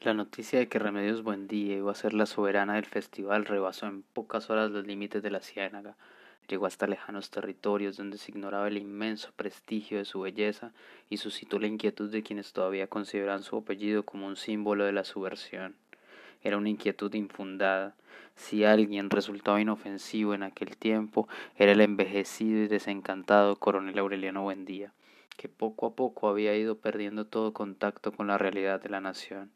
La noticia de que Remedios Buendía iba a ser la soberana del festival rebasó en pocas horas los límites de la ciénaga. Llegó hasta lejanos territorios donde se ignoraba el inmenso prestigio de su belleza y suscitó la inquietud de quienes todavía consideran su apellido como un símbolo de la subversión. Era una inquietud infundada. Si alguien resultaba inofensivo en aquel tiempo, era el envejecido y desencantado coronel Aureliano Buendía, que poco a poco había ido perdiendo todo contacto con la realidad de la nación.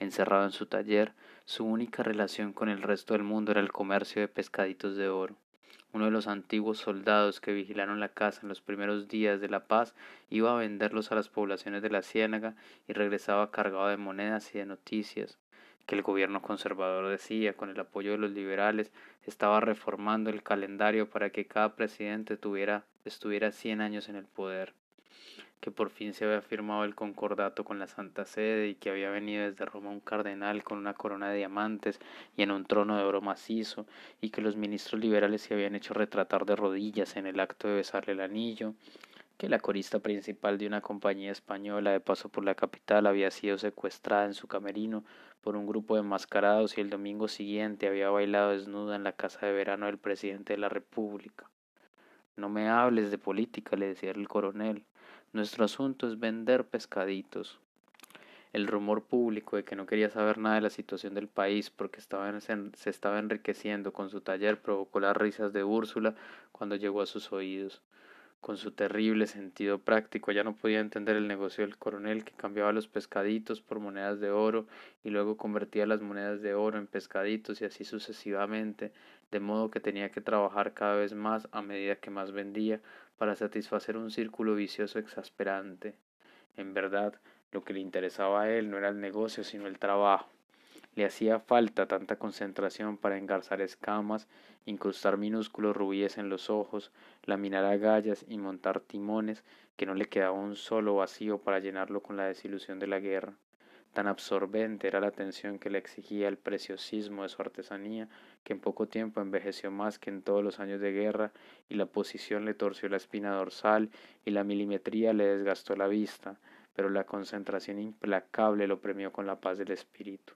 Encerrado en su taller, su única relación con el resto del mundo era el comercio de pescaditos de oro. Uno de los antiguos soldados que vigilaron la casa en los primeros días de la paz iba a venderlos a las poblaciones de la ciénaga y regresaba cargado de monedas y de noticias que el gobierno conservador decía, con el apoyo de los liberales, estaba reformando el calendario para que cada presidente tuviera, estuviera cien años en el poder que por fin se había firmado el concordato con la Santa Sede y que había venido desde Roma un cardenal con una corona de diamantes y en un trono de oro macizo, y que los ministros liberales se habían hecho retratar de rodillas en el acto de besarle el anillo, que la corista principal de una compañía española de paso por la capital había sido secuestrada en su camerino por un grupo de enmascarados y el domingo siguiente había bailado desnuda en la casa de verano del presidente de la República. No me hables de política, le decía el coronel. Nuestro asunto es vender pescaditos. El rumor público de que no quería saber nada de la situación del país porque estaba se estaba enriqueciendo con su taller provocó las risas de Úrsula cuando llegó a sus oídos. Con su terrible sentido práctico ya no podía entender el negocio del coronel que cambiaba los pescaditos por monedas de oro y luego convertía las monedas de oro en pescaditos y así sucesivamente, de modo que tenía que trabajar cada vez más a medida que más vendía para satisfacer un círculo vicioso exasperante. En verdad, lo que le interesaba a él no era el negocio, sino el trabajo. Le hacía falta tanta concentración para engarzar escamas, incrustar minúsculos rubíes en los ojos, laminar agallas y montar timones, que no le quedaba un solo vacío para llenarlo con la desilusión de la guerra. Tan absorbente era la atención que le exigía el preciosismo de su artesanía, que en poco tiempo envejeció más que en todos los años de guerra, y la posición le torció la espina dorsal, y la milimetría le desgastó la vista, pero la concentración implacable lo premió con la paz del espíritu.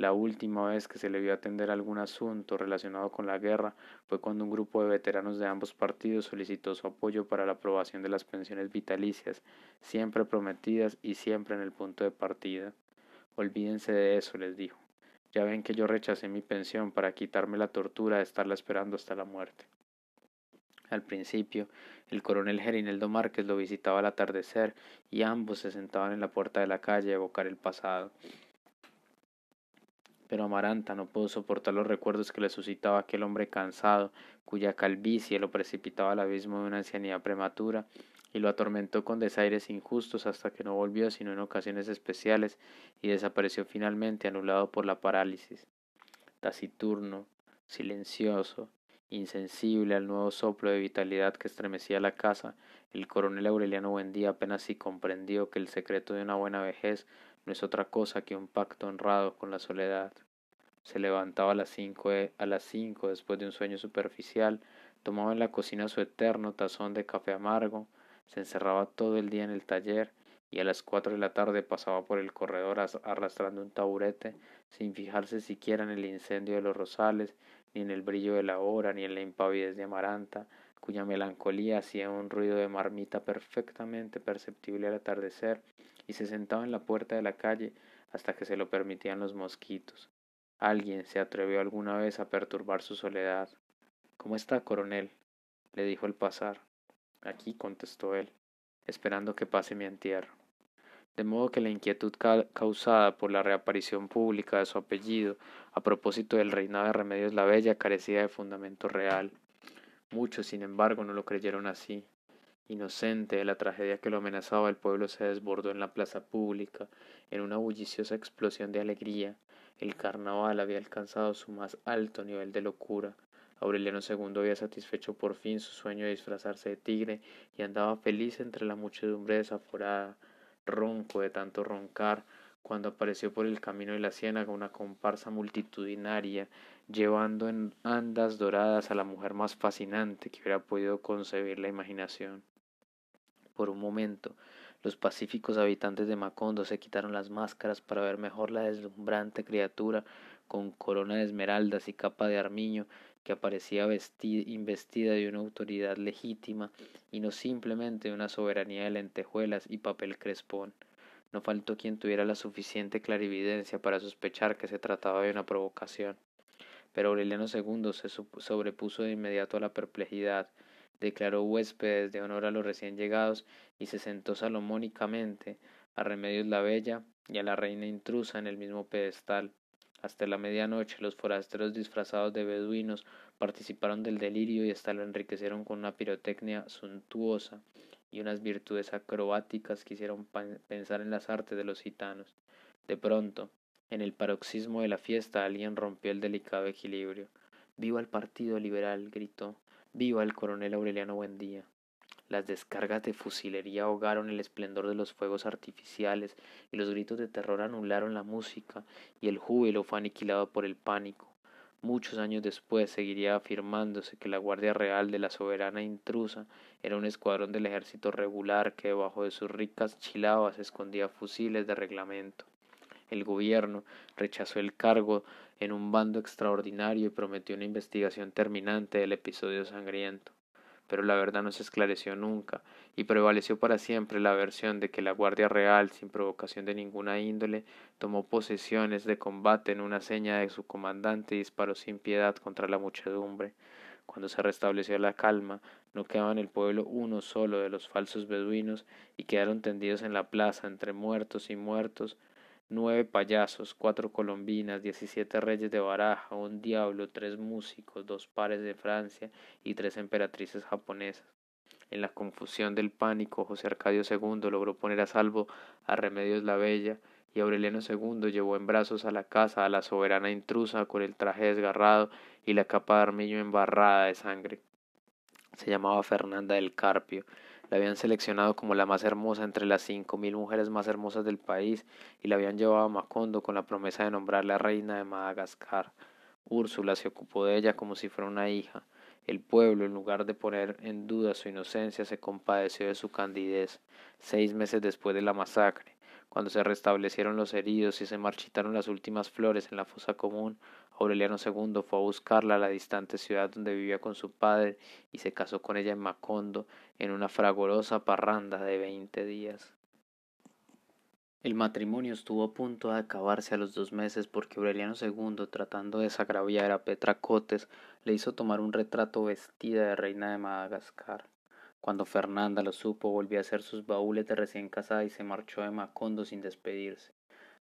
La última vez que se le vio atender algún asunto relacionado con la guerra fue cuando un grupo de veteranos de ambos partidos solicitó su apoyo para la aprobación de las pensiones vitalicias, siempre prometidas y siempre en el punto de partida. Olvídense de eso, les dijo. Ya ven que yo rechacé mi pensión para quitarme la tortura de estarla esperando hasta la muerte. Al principio, el coronel Gerineldo Márquez lo visitaba al atardecer y ambos se sentaban en la puerta de la calle a evocar el pasado pero Amaranta no pudo soportar los recuerdos que le suscitaba aquel hombre cansado, cuya calvicie lo precipitaba al abismo de una ancianidad prematura, y lo atormentó con desaires injustos hasta que no volvió sino en ocasiones especiales y desapareció finalmente anulado por la parálisis. Taciturno, silencioso, insensible al nuevo soplo de vitalidad que estremecía la casa, el coronel Aureliano Buendía apenas si comprendió que el secreto de una buena vejez no es otra cosa que un pacto honrado con la soledad. Se levantaba a las cinco, a las cinco después de un sueño superficial, tomaba en la cocina su eterno tazón de café amargo, se encerraba todo el día en el taller y a las cuatro de la tarde pasaba por el corredor arrastrando un taburete, sin fijarse siquiera en el incendio de los rosales, ni en el brillo de la hora, ni en la impavidez de Amaranta, cuya melancolía hacía un ruido de marmita perfectamente perceptible al atardecer, y se sentaba en la puerta de la calle hasta que se lo permitían los mosquitos. Alguien se atrevió alguna vez a perturbar su soledad. ¿Cómo está, coronel? le dijo al pasar. Aquí, contestó él, esperando que pase mi entierro. De modo que la inquietud causada por la reaparición pública de su apellido a propósito del reinado de Remedios la Bella carecía de fundamento real. Muchos, sin embargo, no lo creyeron así. Inocente de la tragedia que lo amenazaba, el pueblo se desbordó en la plaza pública, en una bulliciosa explosión de alegría. El carnaval había alcanzado su más alto nivel de locura. Aureliano II había satisfecho por fin su sueño de disfrazarse de tigre y andaba feliz entre la muchedumbre desaforada, ronco de tanto roncar, cuando apareció por el camino de la ciénaga una comparsa multitudinaria, llevando en andas doradas a la mujer más fascinante que hubiera podido concebir la imaginación. Por un momento, Los pacíficos habitantes de Macondo se quitaron las máscaras para ver mejor la deslumbrante criatura con corona de esmeraldas y capa de armiño que aparecía investida de una autoridad legítima y no simplemente de una soberanía de lentejuelas y papel crespón. No faltó quien tuviera la suficiente clarividencia para sospechar que se trataba de una provocación. Pero Aureliano II se sobrepuso de inmediato a la perplejidad, declaró huéspedes de honor a los recién llegados y se sentó salomónicamente a Remedios la Bella y a la reina intrusa en el mismo pedestal. Hasta la medianoche los forasteros disfrazados de beduinos participaron del delirio y hasta lo enriquecieron con una pirotecnia suntuosa y unas virtudes acrobáticas que hicieron pensar en las artes de los gitanos. De pronto, en el paroxismo de la fiesta, alguien rompió el delicado equilibrio. ¡Viva el Partido Liberal! gritó. ¡Viva el coronel Aureliano Buendía! Las descargas de fusilería ahogaron el esplendor de los fuegos artificiales y los gritos de terror anularon la música y el júbilo fue aniquilado por el pánico. Muchos años después seguiría afirmándose que la Guardia Real de la soberana intrusa era un escuadrón del ejército regular que debajo de sus ricas chilabas escondía fusiles de reglamento. El gobierno rechazó el cargo en un bando extraordinario y prometió una investigación terminante del episodio sangriento pero la verdad no se esclareció nunca, y prevaleció para siempre la versión de que la Guardia Real, sin provocación de ninguna índole, tomó posesiones de combate en una seña de su comandante y disparó sin piedad contra la muchedumbre. Cuando se restableció la calma, no quedaba en el pueblo uno solo de los falsos beduinos, y quedaron tendidos en la plaza entre muertos y muertos nueve payasos, cuatro colombinas, diecisiete reyes de baraja, un diablo, tres músicos, dos pares de Francia y tres emperatrices japonesas. En la confusión del pánico, José Arcadio II logró poner a salvo a Remedios la Bella, y Aureliano II llevó en brazos a la casa a la soberana intrusa con el traje desgarrado y la capa de armillo embarrada de sangre. Se llamaba Fernanda del Carpio, la habían seleccionado como la más hermosa entre las cinco mil mujeres más hermosas del país y la habían llevado a Macondo con la promesa de nombrarla reina de Madagascar. Úrsula se ocupó de ella como si fuera una hija. El pueblo, en lugar de poner en duda su inocencia, se compadeció de su candidez. Seis meses después de la masacre, cuando se restablecieron los heridos y se marchitaron las últimas flores en la fosa común, Aureliano II fue a buscarla a la distante ciudad donde vivía con su padre y se casó con ella en Macondo en una fragorosa parranda de veinte días. El matrimonio estuvo a punto de acabarse a los dos meses porque Aureliano II, tratando de desagraviar a Petra Cotes, le hizo tomar un retrato vestida de reina de Madagascar. Cuando Fernanda lo supo, volvió a hacer sus baúles de recién casada y se marchó de Macondo sin despedirse.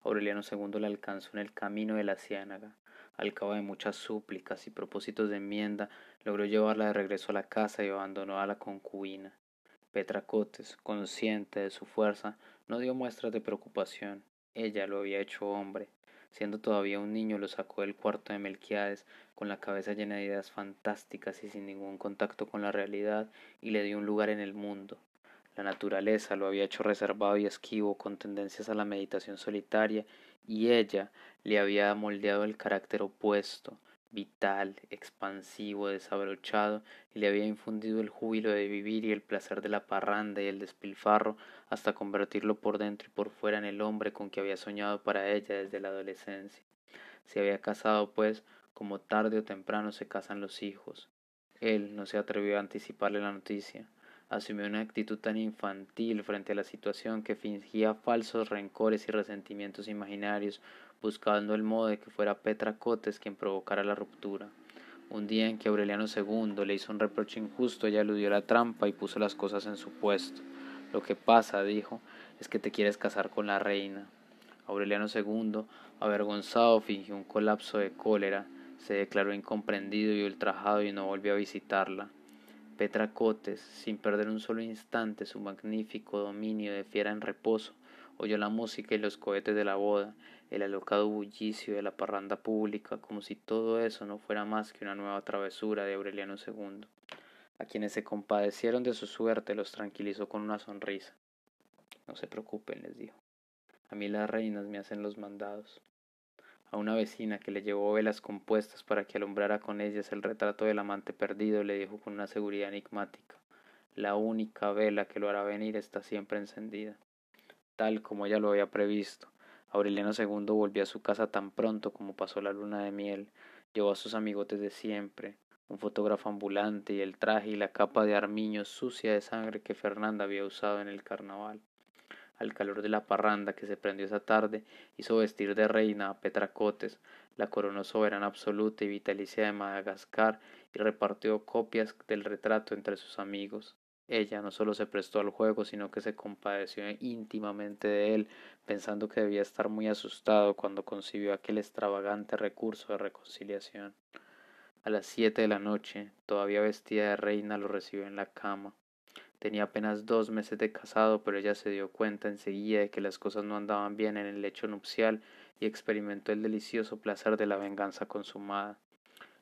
Aureliano II la alcanzó en el camino de la ciénaga. Al cabo de muchas súplicas y propósitos de enmienda, logró llevarla de regreso a la casa y abandonó a la concubina. Petra Cotes, consciente de su fuerza, no dio muestras de preocupación. Ella lo había hecho hombre. Siendo todavía un niño, lo sacó del cuarto de Melquiades, con la cabeza llena de ideas fantásticas y sin ningún contacto con la realidad, y le dio un lugar en el mundo. La naturaleza lo había hecho reservado y esquivo, con tendencias a la meditación solitaria, y ella le había moldeado el carácter opuesto, vital, expansivo, desabrochado, y le había infundido el júbilo de vivir y el placer de la parranda y el despilfarro, hasta convertirlo por dentro y por fuera en el hombre con que había soñado para ella desde la adolescencia. Se había casado, pues, como tarde o temprano se casan los hijos. Él no se atrevió a anticiparle la noticia asumió una actitud tan infantil frente a la situación que fingía falsos rencores y resentimientos imaginarios, buscando el modo de que fuera Petra Cotes quien provocara la ruptura. Un día en que Aureliano II le hizo un reproche injusto, ella eludió la trampa y puso las cosas en su puesto. Lo que pasa, dijo, es que te quieres casar con la reina. Aureliano II, avergonzado, fingió un colapso de cólera, se declaró incomprendido y ultrajado y no volvió a visitarla. Petra Cotes, sin perder un solo instante su magnífico dominio de fiera en reposo, oyó la música y los cohetes de la boda, el alocado bullicio de la parranda pública, como si todo eso no fuera más que una nueva travesura de Aureliano II. A quienes se compadecieron de su suerte los tranquilizó con una sonrisa. No se preocupen, les dijo. A mí las reinas me hacen los mandados a una vecina que le llevó velas compuestas para que alumbrara con ellas el retrato del amante perdido, le dijo con una seguridad enigmática La única vela que lo hará venir está siempre encendida. tal como ella lo había previsto. Aureliano II volvió a su casa tan pronto como pasó la luna de miel. Llevó a sus amigotes de siempre, un fotógrafo ambulante y el traje y la capa de armiño sucia de sangre que Fernanda había usado en el carnaval. Al calor de la parranda que se prendió esa tarde, hizo vestir de reina a Petracotes, la coronó soberana absoluta y vitalicia de Madagascar y repartió copias del retrato entre sus amigos. Ella no solo se prestó al juego, sino que se compadeció íntimamente de él, pensando que debía estar muy asustado cuando concibió aquel extravagante recurso de reconciliación. A las siete de la noche, todavía vestida de reina, lo recibió en la cama. Tenía apenas dos meses de casado, pero ella se dio cuenta enseguida de que las cosas no andaban bien en el lecho nupcial y experimentó el delicioso placer de la venganza consumada.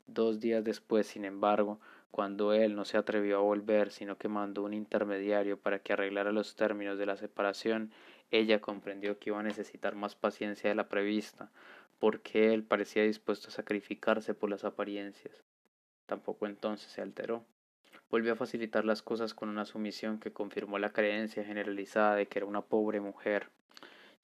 Dos días después, sin embargo, cuando él no se atrevió a volver, sino que mandó un intermediario para que arreglara los términos de la separación, ella comprendió que iba a necesitar más paciencia de la prevista, porque él parecía dispuesto a sacrificarse por las apariencias. Tampoco entonces se alteró. Volvió a facilitar las cosas con una sumisión que confirmó la creencia generalizada de que era una pobre mujer,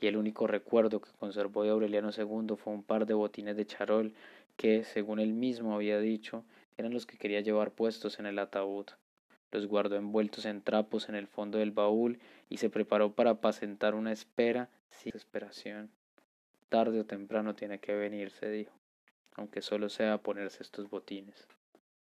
y el único recuerdo que conservó de Aureliano II fue un par de botines de charol que, según él mismo había dicho, eran los que quería llevar puestos en el ataúd. Los guardó envueltos en trapos en el fondo del baúl y se preparó para apacentar una espera sin desesperación. Tarde o temprano tiene que venir, se dijo, aunque solo sea ponerse estos botines.